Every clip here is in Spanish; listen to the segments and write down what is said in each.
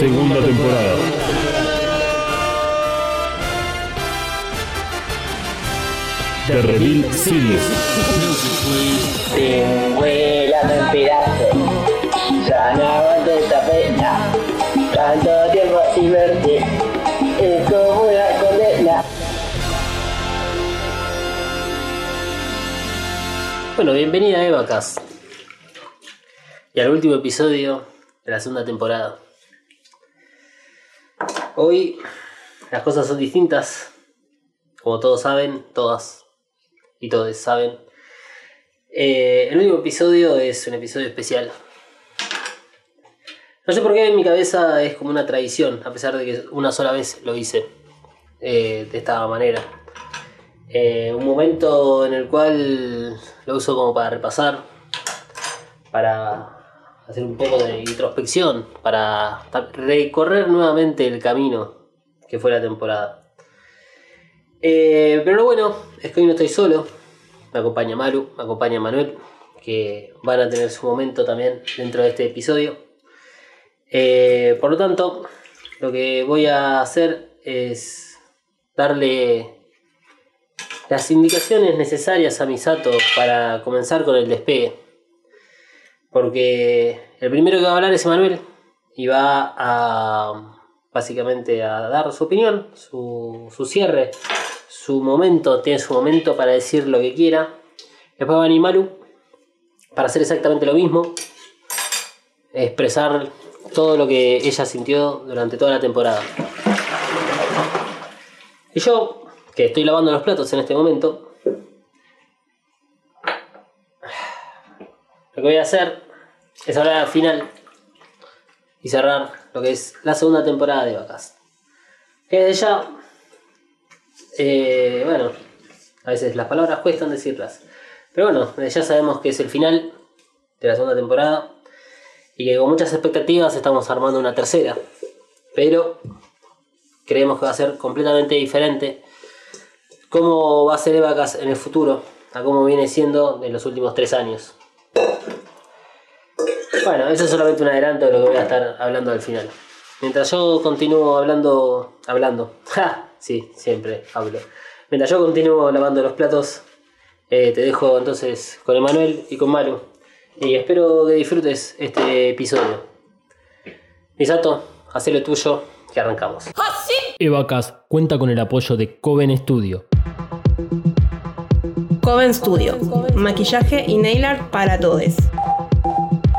Segunda temporada. The Reveal Series. Te vuelan en pedazos. Ya no aguanto esta pena. Tanto tiempo sin verte. Es como una condena. Bueno, bienvenida a Evacast. Y al último episodio de la segunda temporada. Hoy las cosas son distintas. Como todos saben, todas y todos saben. Eh, el último episodio es un episodio especial. No sé por qué en mi cabeza es como una tradición, a pesar de que una sola vez lo hice eh, de esta manera. Eh, un momento en el cual lo uso como para repasar, para hacer un poco de introspección, para recorrer nuevamente el camino que fue la temporada. Eh, pero bueno es que hoy no estoy solo, me acompaña Maru, me acompaña Manuel, que van a tener su momento también dentro de este episodio. Eh, por lo tanto, lo que voy a hacer es darle las indicaciones necesarias a Misato para comenzar con el despegue. Porque el primero que va a hablar es Emanuel y va a básicamente a dar su opinión, su, su cierre, su momento, tiene su momento para decir lo que quiera. Después va Animalu para hacer exactamente lo mismo, expresar todo lo que ella sintió durante toda la temporada. Y yo, que estoy lavando los platos en este momento, lo que voy a hacer es hablar al final y cerrar lo que es la segunda temporada de Vacas. Que desde ya, eh, bueno, a veces las palabras cuestan decirlas. Pero bueno, desde ya sabemos que es el final de la segunda temporada y que con muchas expectativas estamos armando una tercera. Pero creemos que va a ser completamente diferente cómo va a ser Evacas en el futuro a cómo viene siendo en los últimos tres años. Bueno, eso es solamente un adelanto de lo que voy a estar hablando al final. Mientras yo continúo hablando, hablando, ja, sí, siempre hablo. Mientras yo continúo lavando los platos, eh, te dejo entonces con Emanuel y con Maru. Y espero que disfrutes este episodio. Misato, haz lo tuyo, que arrancamos. Evacast cuenta con el apoyo de Coven Studio. Coven Studio, maquillaje y nail art para todos.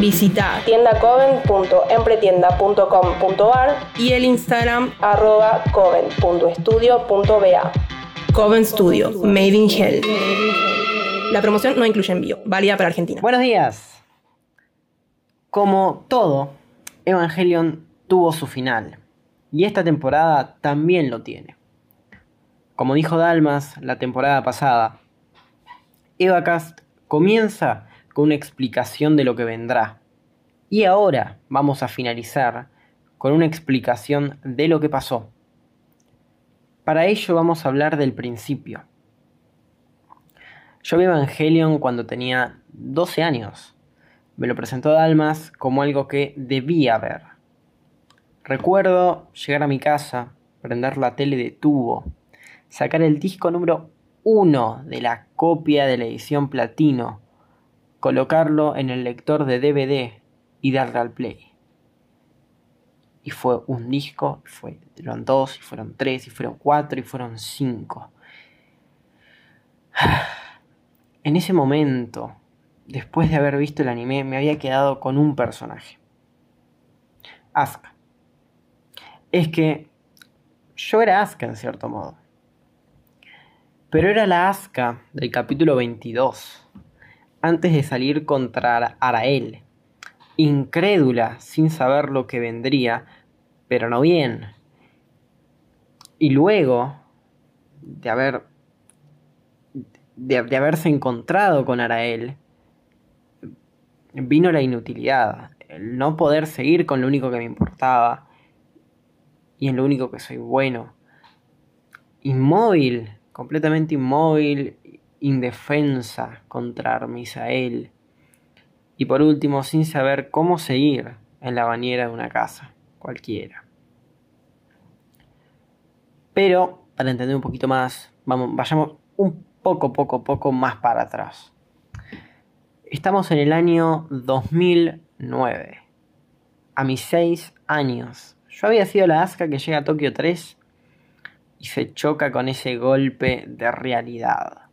Visita tiendacoven.empretienda.com.ar y el Instagram arroba coven.estudio.ba. Coven Studio, Made in Hell. La promoción no incluye envío, válida para Argentina. Buenos días. Como todo, Evangelion tuvo su final. Y esta temporada también lo tiene. Como dijo Dalmas la temporada pasada, Evacast comienza con una explicación de lo que vendrá. Y ahora vamos a finalizar con una explicación de lo que pasó. Para ello vamos a hablar del principio. Yo vi Evangelion cuando tenía 12 años. Me lo presentó Dalmas como algo que debía ver. Recuerdo llegar a mi casa, prender la tele de tubo, sacar el disco número 1 de la copia de la edición platino, colocarlo en el lector de DVD y darle al play. Y fue un disco, fueron dos, y fueron tres, y fueron cuatro, y fueron cinco. en ese momento, después de haber visto el anime, me había quedado con un personaje. Asuka. Es que yo era Asuka en cierto modo. Pero era la Asuka del capítulo 22, antes de salir contra Arael, incrédula sin saber lo que vendría, pero no bien. Y luego de haber de, haberse encontrado con Arael, vino la inutilidad, el no poder seguir con lo único que me importaba y en lo único que soy bueno. Inmóvil, completamente inmóvil, indefensa contra Armisael. Y por último, sin saber cómo seguir en la bañera de una casa, cualquiera. Pero, para entender un poquito más, vamos, vayamos un poco, poco, poco más para atrás. Estamos en el año 2009. A mis 6 años. Yo había sido la Asuka que llega a Tokio 3 y se choca con ese golpe de realidad.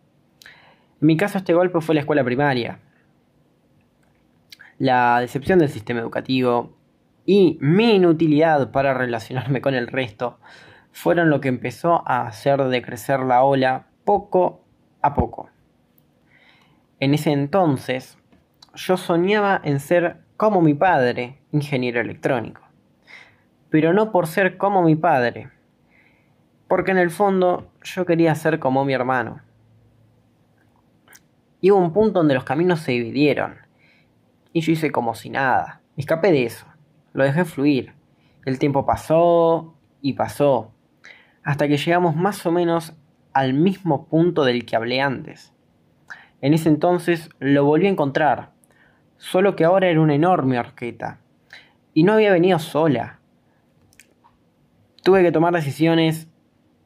En mi caso este golpe fue la escuela primaria. La decepción del sistema educativo y mi inutilidad para relacionarme con el resto fueron lo que empezó a hacer decrecer la ola poco a poco. En ese entonces, yo soñaba en ser como mi padre, ingeniero electrónico. Pero no por ser como mi padre, porque en el fondo yo quería ser como mi hermano. Y hubo un punto donde los caminos se dividieron, y yo hice como si nada. Me escapé de eso, lo dejé fluir. El tiempo pasó y pasó, hasta que llegamos más o menos al mismo punto del que hablé antes. En ese entonces lo volví a encontrar, solo que ahora era una enorme horqueta. Y no había venido sola. Tuve que tomar decisiones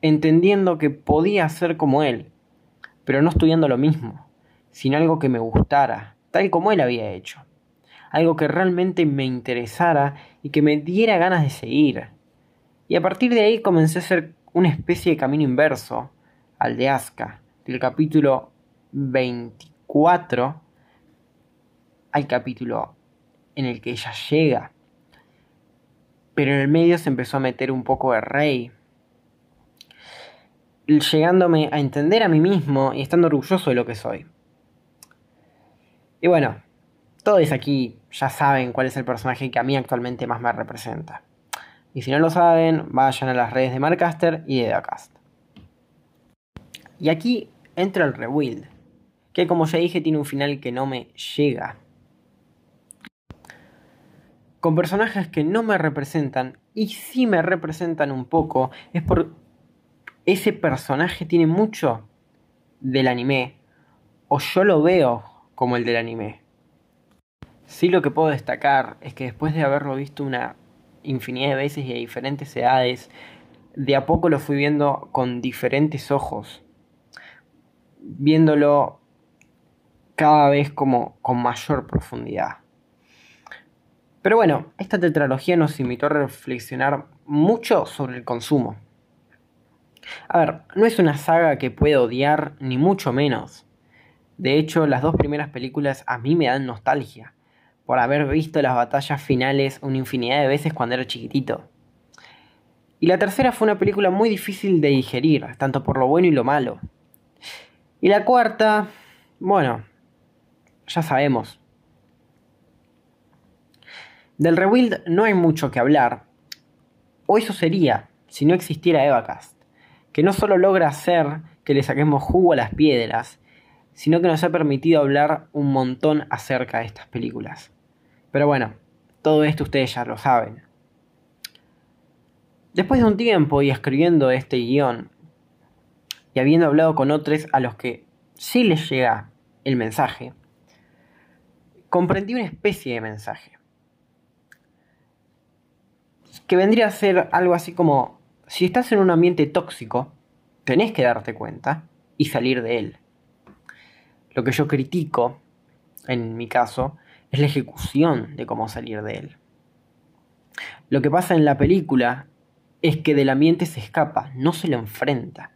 entendiendo que podía ser como él, pero no estudiando lo mismo, sino algo que me gustara, tal como él había hecho. Algo que realmente me interesara y que me diera ganas de seguir. Y a partir de ahí comencé a hacer una especie de camino inverso al de Aska, del capítulo 24 al capítulo en el que ella llega. Pero en el medio se empezó a meter un poco de rey. Llegándome a entender a mí mismo y estando orgulloso de lo que soy. Y bueno, todos aquí ya saben cuál es el personaje que a mí actualmente más me representa. Y si no lo saben, vayan a las redes de Marcaster y de Dacast. Y aquí entra el rebuild, que como ya dije tiene un final que no me llega con personajes que no me representan y sí me representan un poco, es por ese personaje tiene mucho del anime, o yo lo veo como el del anime. Sí lo que puedo destacar es que después de haberlo visto una infinidad de veces y a diferentes edades, de a poco lo fui viendo con diferentes ojos, viéndolo cada vez como con mayor profundidad. Pero bueno, esta tetralogía nos invitó a reflexionar mucho sobre el consumo. A ver, no es una saga que pueda odiar, ni mucho menos. De hecho, las dos primeras películas a mí me dan nostalgia, por haber visto las batallas finales una infinidad de veces cuando era chiquitito. Y la tercera fue una película muy difícil de digerir, tanto por lo bueno y lo malo. Y la cuarta, bueno, ya sabemos, del rebuild no hay mucho que hablar, o eso sería si no existiera Evacast, que no solo logra hacer que le saquemos jugo a las piedras, sino que nos ha permitido hablar un montón acerca de estas películas. Pero bueno, todo esto ustedes ya lo saben. Después de un tiempo y escribiendo este guion, y habiendo hablado con otros a los que sí les llega el mensaje, comprendí una especie de mensaje que vendría a ser algo así como, si estás en un ambiente tóxico, tenés que darte cuenta y salir de él. Lo que yo critico, en mi caso, es la ejecución de cómo salir de él. Lo que pasa en la película es que del ambiente se escapa, no se lo enfrenta.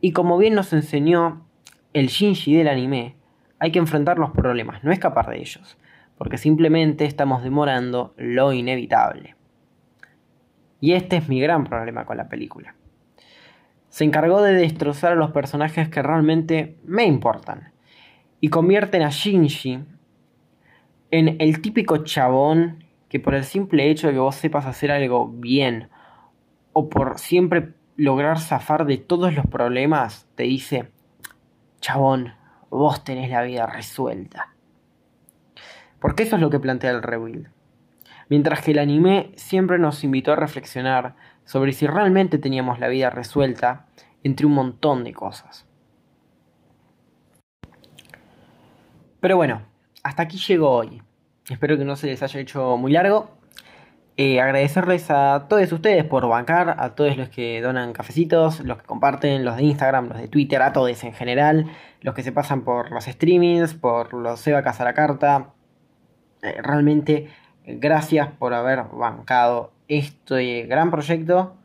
Y como bien nos enseñó el Shinji del anime, hay que enfrentar los problemas, no escapar de ellos, porque simplemente estamos demorando lo inevitable. Y este es mi gran problema con la película. Se encargó de destrozar a los personajes que realmente me importan, y convierten a Shinji en el típico chabón que por el simple hecho de que vos sepas hacer algo bien, o por siempre lograr zafar de todos los problemas, te dice, chabón, vos tenés la vida resuelta. Porque eso es lo que plantea el rebuild. Mientras que el anime siempre nos invitó a reflexionar sobre si realmente teníamos la vida resuelta entre un montón de cosas. Pero bueno, hasta aquí llegó hoy. Espero que no se les haya hecho muy largo. Eh, agradecerles a todos ustedes por bancar, a todos los que donan cafecitos, los que comparten, los de Instagram, los de Twitter, a todos en general, los que se pasan por los streamings, por los Sebacas a la carta. Eh, realmente, gracias por haber bancado este gran proyecto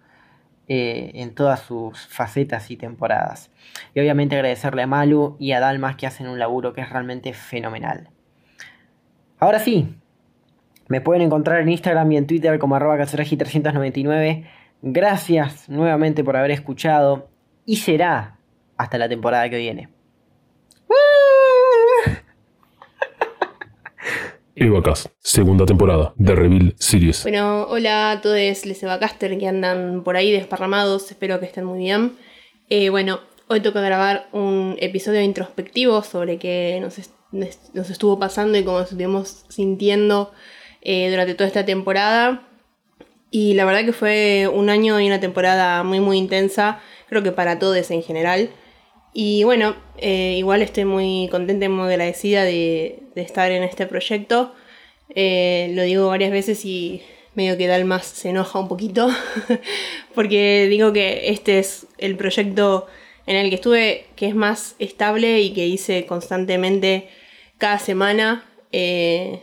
eh, en todas sus facetas y temporadas. Y obviamente agradecerle a Malu y a Dalmas que hacen un laburo que es realmente fenomenal. Ahora sí, me pueden encontrar en Instagram y en Twitter como arroba 399 Gracias nuevamente por haber escuchado y será hasta la temporada que viene. Evacast, segunda temporada de Reveal Series. Bueno, hola a todos les Evacaster que andan por ahí desparramados, espero que estén muy bien. Eh, bueno, hoy toca grabar un episodio introspectivo sobre qué nos, nos estuvo pasando y cómo nos estuvimos sintiendo eh, durante toda esta temporada. Y la verdad que fue un año y una temporada muy muy intensa, creo que para todos en general. Y bueno, eh, igual estoy muy contenta y muy agradecida de, estar en este proyecto. Eh, lo digo varias veces y medio que Dalmas se enoja un poquito, porque digo que este es el proyecto en el que estuve, que es más estable y que hice constantemente cada semana. Eh,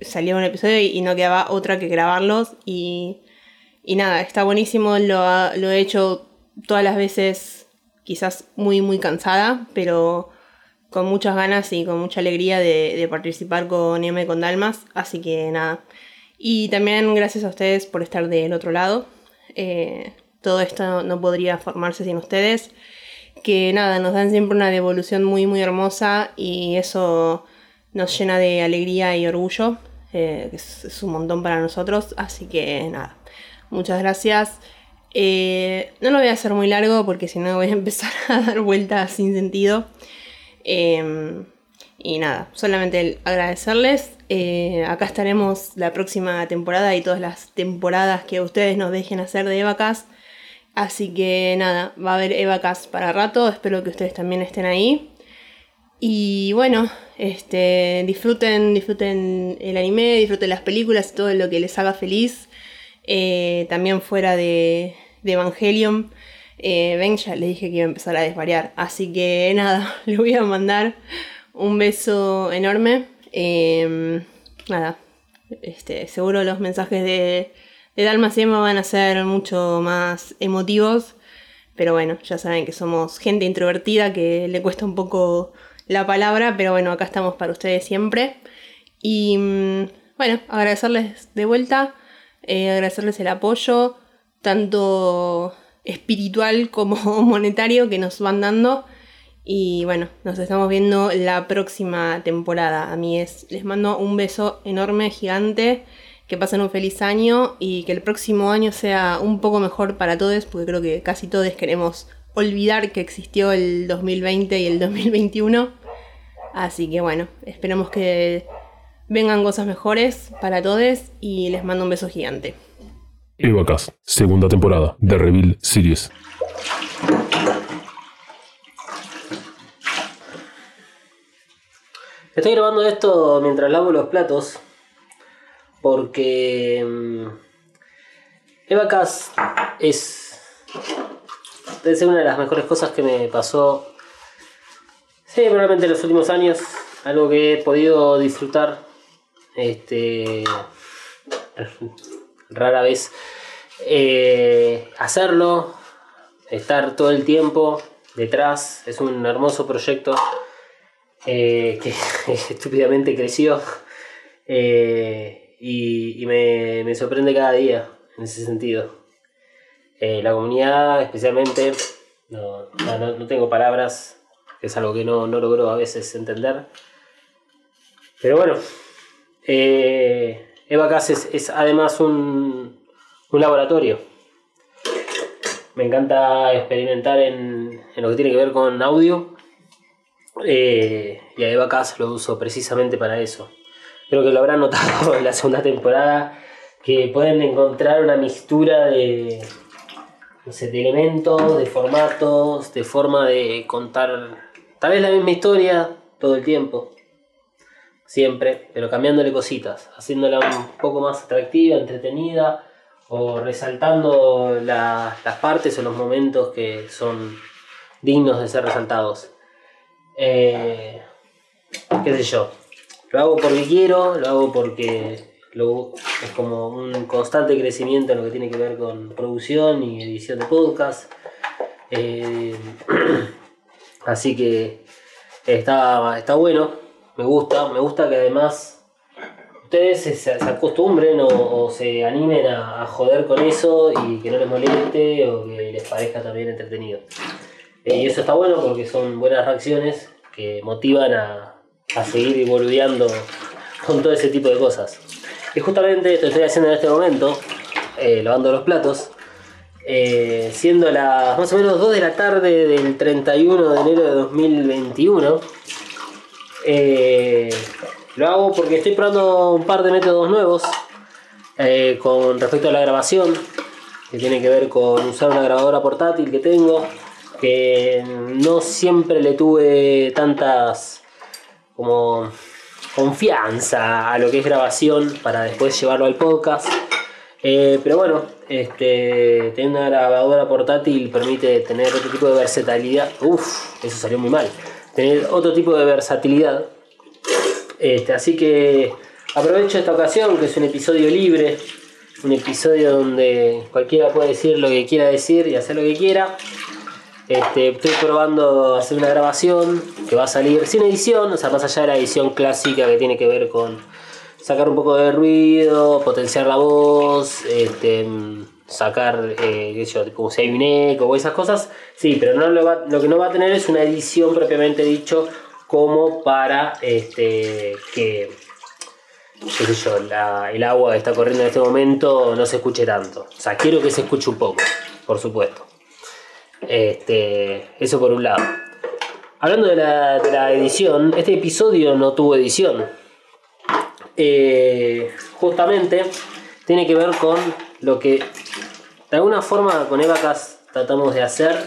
salía un episodio y, no quedaba otra que grabarlos. Y, y nada, está buenísimo, lo, lo he hecho todas las veces quizás muy, muy cansada, pero con muchas ganas y con mucha alegría de, participar con M con Dalmas, así que nada. Y también gracias a ustedes por estar del otro lado. Eh, todo esto no podría formarse sin ustedes. Que nada, nos dan siempre una devolución muy, muy hermosa y eso nos llena de alegría y orgullo. Eh, es, un montón para nosotros. Así que nada, muchas gracias. Eh, no lo voy a hacer muy largo porque si no voy a empezar a dar vueltas sin sentido. Em, y nada, solamente agradecerles. Eh, acá estaremos la próxima temporada y todas las temporadas que ustedes nos dejen hacer de Evacas. Así que nada, va a haber Evacas para rato. Espero que ustedes también estén ahí. Y bueno, este, disfruten, disfruten el anime, disfruten las películas todo lo que les haga feliz. Eh, también fuera de, Evangelion. Eh, ven, ya les dije que iba a empezar a desvariar. Así que nada, les voy a mandar un beso enorme. Em, nada, este, seguro los mensajes de, de Dalma Emma van a ser mucho más emotivos. Pero bueno, ya saben que somos gente introvertida que le cuesta un poco la palabra. Pero bueno, acá estamos para ustedes siempre. Y mm, bueno, agradecerles de vuelta. Eh, agradecerles el apoyo, tanto espiritual como monetario que nos van dando. Y bueno, nos estamos viendo la próxima temporada. A mí es, les mando un beso enorme, gigante. Que pasen un feliz año y que el próximo año sea un poco mejor para todos, porque creo que casi todos queremos olvidar que existió el 2020 y el 2021. Así que bueno, esperemos que vengan cosas mejores para todos y les mando un beso gigante. Evacast, segunda temporada de Reveal Series. Estoy grabando esto mientras lavo los platos porque mm, Evacast es debe ser una de las mejores cosas que me pasó sí, probablemente en los últimos años algo que he podido disfrutar este, rara vez eh, hacerlo, estar todo el tiempo detrás. Es un hermoso proyecto eh, que estúpidamente creció eh, y, me, me sorprende cada día en ese sentido. La comunidad, especialmente, no, no- no- tengo palabras, es algo que no, no logro a veces entender. Pero bueno, Evacas es, es además un, un laboratorio. Me encanta experimentar en, en lo que tiene que ver con audio. eh, y a Evacas lo uso precisamente para eso. Creo que lo habrán notado en la segunda temporada que pueden encontrar una mixtura de, de elementos, de formatos, de forma de contar tal vez la misma historia todo el tiempo, siempre, pero cambiándole cositas, haciéndola un poco más atractiva, entretenida o resaltando la- las partes o los momentos que son dignos de ser resaltados. Eh, qué sé yo, lo hago porque quiero, lo hago porque es como un constante crecimiento en lo que tiene que ver con producción y edición de podcast. Eh, así que está, está bueno, me gusta, me gusta que además ustedes se, acostumbren o, se animen a, joder con eso y que no les moleste o que les parezca también entretenido. Eh, y eso está bueno porque son buenas reacciones que motivan a, a seguir boludeando con todo ese tipo de cosas. Y justamente esto estoy haciendo en este momento, eh, lavando los platos, eh, siendo las más o menos 2 de la tarde del 31 de enero de 2021. Eh, lo hago porque estoy probando un par de métodos nuevos eh, con respecto a la grabación, que tiene que ver con usar una grabadora portátil que tengo, que no siempre le tuve tantas como confianza a lo que es grabación para después llevarlo al podcast. Eh, pero bueno, este, tener una grabadora portátil permite tener otro tipo de versatilidad. Uf, eso salió muy mal. Tener otro tipo de versatilidad. Este, así que aprovecho esta ocasión, que es un episodio libre, un episodio donde cualquiera puede decir lo que quiera decir y hacer lo que quiera. Este, estoy probando hacer una grabación que va a salir sin edición, o sea, más allá de la edición clásica que tiene que ver con sacar un poco de ruido, potenciar la voz, este, sacar, eh, qué sé como si hay un eco o esas cosas. Sí, pero no lo, va- lo que no va a tener es una edición propiamente dicho como para este, que qué el agua que está corriendo en este momento no se escuche tanto. O sea, quiero que se escuche un poco, por supuesto. Este, eso por un lado. Hablando de la, de la edición, este episodio no tuvo edición. Eh, justamente tiene que ver con lo que de alguna forma con Evacas tratamos de hacer,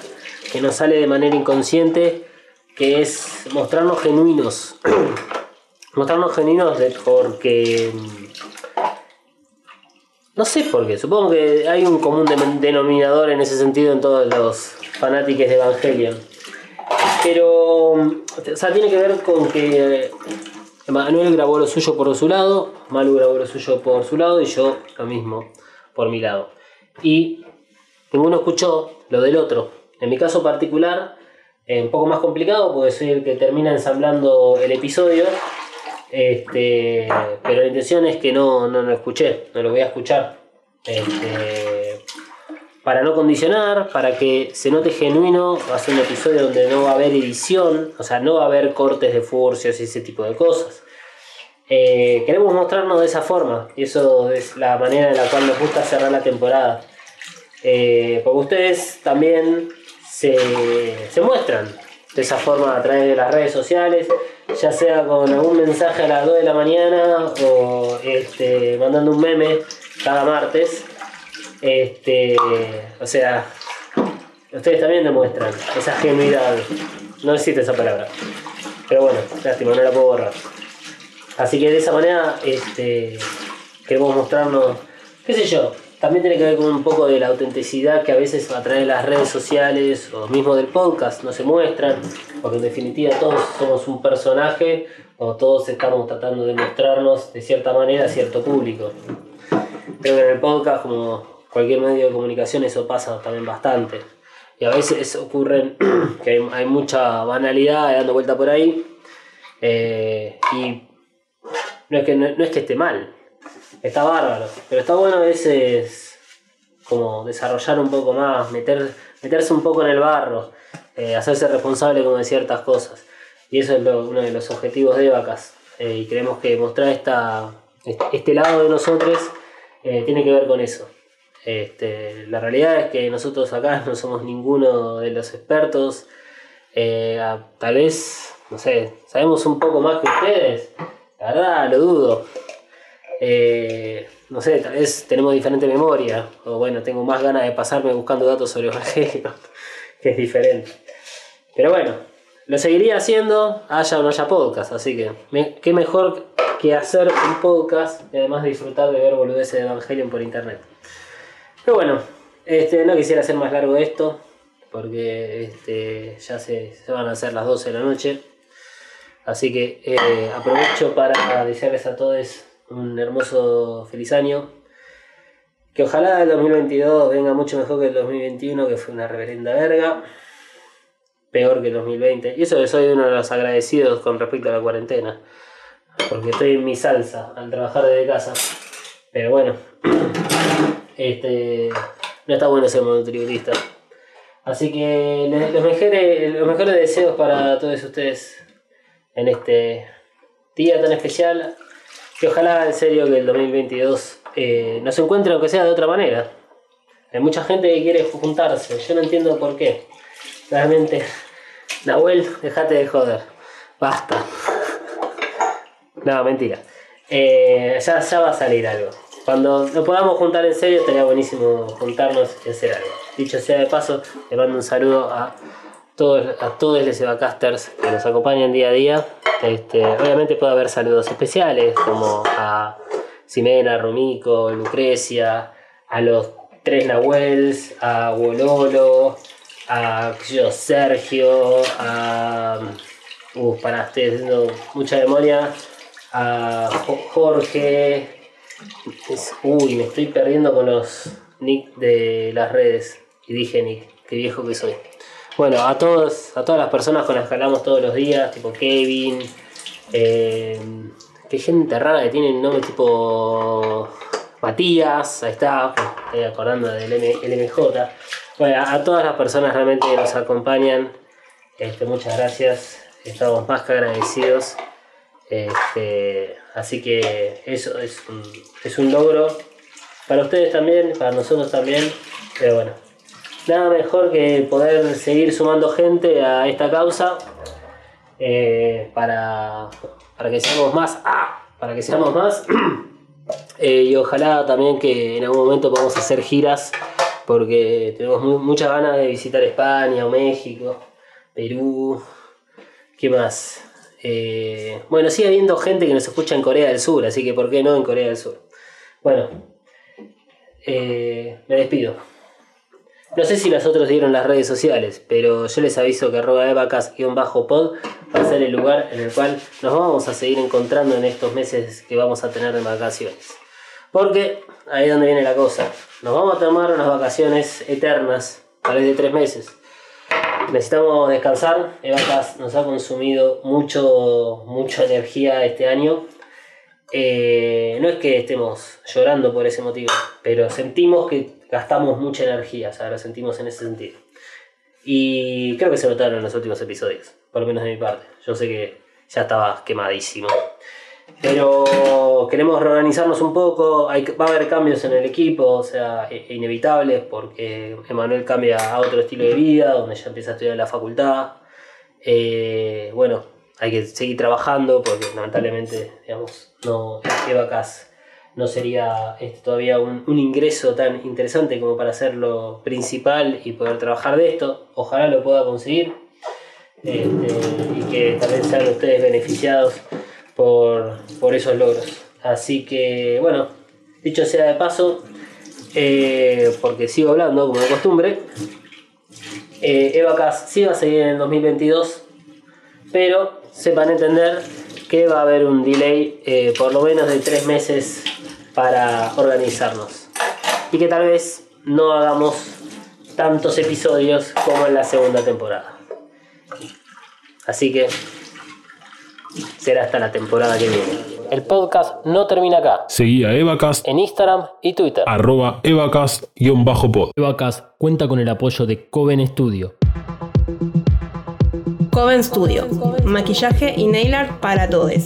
que nos sale de manera inconsciente, que es mostrarnos genuinos. mostrarnos genuinos porque no sé por qué, supongo que hay un común de- denominador en ese sentido en todos los fanáticos de Evangelion. Pero, o sea, tiene que ver con que Manuel grabó lo suyo por su lado, Malu grabó lo suyo por su lado y yo lo mismo por mi lado. Y ninguno escuchó lo del otro. En mi caso particular, es un poco más complicado porque soy el que termina ensamblando el episodio. Este, pero la intención es que no, no lo escuché, no lo voy a escuchar. Este, para no condicionar, para que se note genuino, va a ser un episodio donde no va a haber edición, o sea, no va a haber cortes de furcios y ese tipo de cosas. Eh, queremos mostrarnos de esa forma, y eso es la manera en la cual nos gusta cerrar la temporada. Eh, porque ustedes también se, muestran de esa forma a través de las redes sociales, ya sea con algún mensaje a las 2 de la mañana o este, mandando un meme cada martes. Este, o sea, ustedes también demuestran esa genuidad. No existe esa palabra. Pero bueno, lástima, no la puedo borrar. Así que de esa manera este, queremos mostrarnos, qué sé yo, también tiene que ver con un poco de la autenticidad que a veces a través de las redes sociales o mismo del podcast no se muestran, porque en definitiva todos somos un personaje o todos estamos tratando de mostrarnos de cierta manera a cierto público. Creo que en el podcast, como cualquier medio de comunicación, eso pasa también bastante. y a veces ocurren que hay, mucha banalidad dando vuelta por ahí. eh, y no es, que, no, es que esté mal, está bárbaro, pero está bueno a veces como desarrollar un poco más, meter, meterse un poco en el barro, eh, hacerse responsable como de ciertas cosas. Y eso es uno de los objetivos de Vacas. Eh, y creemos que mostrar esta, este- este lado de nosotros eh, tiene que ver con eso. Este, la realidad es que nosotros acá no somos ninguno de los expertos. Tal vez, no sé, sabemos un poco más que ustedes. La verdad, lo dudo. Eh, no sé, tal vez tenemos diferente memoria. O bueno, tengo más ganas de pasarme buscando datos sobre Evangelio, que es diferente. Pero bueno, lo seguiría haciendo, haya o no haya podcast. Así que, qué mejor que hacer un podcast y además disfrutar de ver boludeces de Evangelion por internet. Pero bueno, este, no quisiera hacer más largo esto, porque este, ya se, se van a hacer las 12 de la noche. Así que eh, aprovecho para desearles a todos un hermoso feliz año. Que ojalá el 2022 venga mucho mejor que el 2021, que fue una reverenda verga. Peor que el 2020. Y eso que soy uno de los agradecidos con respecto a la cuarentena. Porque estoy en mi salsa al trabajar desde casa. Pero bueno, este, no está bueno ser monotributista. Así que los mejores, los mejores deseos para todos ustedes en este día tan especial. Que ojalá en serio que el 2022 eh, nos encuentre aunque sea de otra manera. Hay mucha gente que quiere juntarse, yo no entiendo por qué. Realmente, Nahuel, dejate de joder. Basta. No, mentira. Eh, ya, ya va a salir algo. Cuando nos podamos juntar en serio, estaría buenísimo juntarnos y hacer algo. Dicho sea de paso, le mando un saludo a a todos los Evacasters que nos acompañan día a día. Este, obviamente puede haber saludos especiales, como a Ximena, Romico, Lucrecia, a los tres Nahuels, a Wololo, a yo, Sergio, a. Uh, para haciendo mucha memoria. A Jo- Jorge. Uy, me estoy perdiendo con los nick de las redes. Y dije nick, qué viejo que soy. Bueno, a todos, a todas las personas con las que hablamos todos los días, tipo Kevin, eh, que gente rara que tiene nombre tipo Matías, ahí está, estoy acordando del M- LMJ. Bueno, a todas las personas realmente que nos acompañan, este, muchas gracias, estamos más que agradecidos. Este, así que eso es un, es un logro para ustedes también, para nosotros también, pero bueno, nada mejor que poder seguir sumando gente a esta causa eh, para, para que seamos más, ¡ah! para que seamos más Eh, y ojalá también que en algún momento podamos hacer giras porque tenemos mu- muchas ganas de visitar España o México, Perú, ¿qué más? Eh, bueno, sigue habiendo gente que nos escucha en Corea del Sur, así que ¿por qué no en Corea del Sur? Bueno, me despido. No sé si las otras dieron las redes sociales, pero yo les aviso que arroba evacas-pod va a ser el lugar en el cual nos vamos a seguir encontrando en estos meses que vamos a tener de vacaciones. Porque ahí es donde viene la cosa. Nos vamos a tomar unas vacaciones eternas, tal vez de tres meses. Necesitamos descansar. Evacas nos ha consumido mucho, mucha energía este año. Eh, no es que estemos llorando por ese motivo, pero sentimos que gastamos mucha energía, o sea, lo sentimos en ese sentido. Y creo que se notaron en los últimos episodios, por lo menos de mi parte. Yo sé que ya estaba quemadísimo. Pero queremos reorganizarnos un poco, va a haber cambios en el equipo, o sea, e- inevitables, porque Emanuel cambia a otro estilo de vida, donde ya empieza a estudiar la facultad. Eh, bueno, hay que seguir trabajando, porque lamentablemente, digamos, no, Evacas no sería este, todavía un, ingreso tan interesante como para hacerlo principal y poder trabajar de esto. Ojalá lo pueda conseguir este, y que también sean ustedes beneficiados por, por esos logros. Así que, bueno, dicho sea de paso, eh, porque sigo hablando como de costumbre, eh, Evacas sí va a seguir en el 2022, pero sepan entender que va a haber un delay eh, por lo menos de tres meses para organizarnos. Y que tal vez no hagamos tantos episodios como en la segunda temporada. Así que será hasta la temporada que viene. El podcast no termina acá. Seguí a Evacast, En Instagram y Twitter. arroba evacast-pod. Evacast cuenta con el apoyo de Coven Studio. Coven Studio, maquillaje y nail art para todos.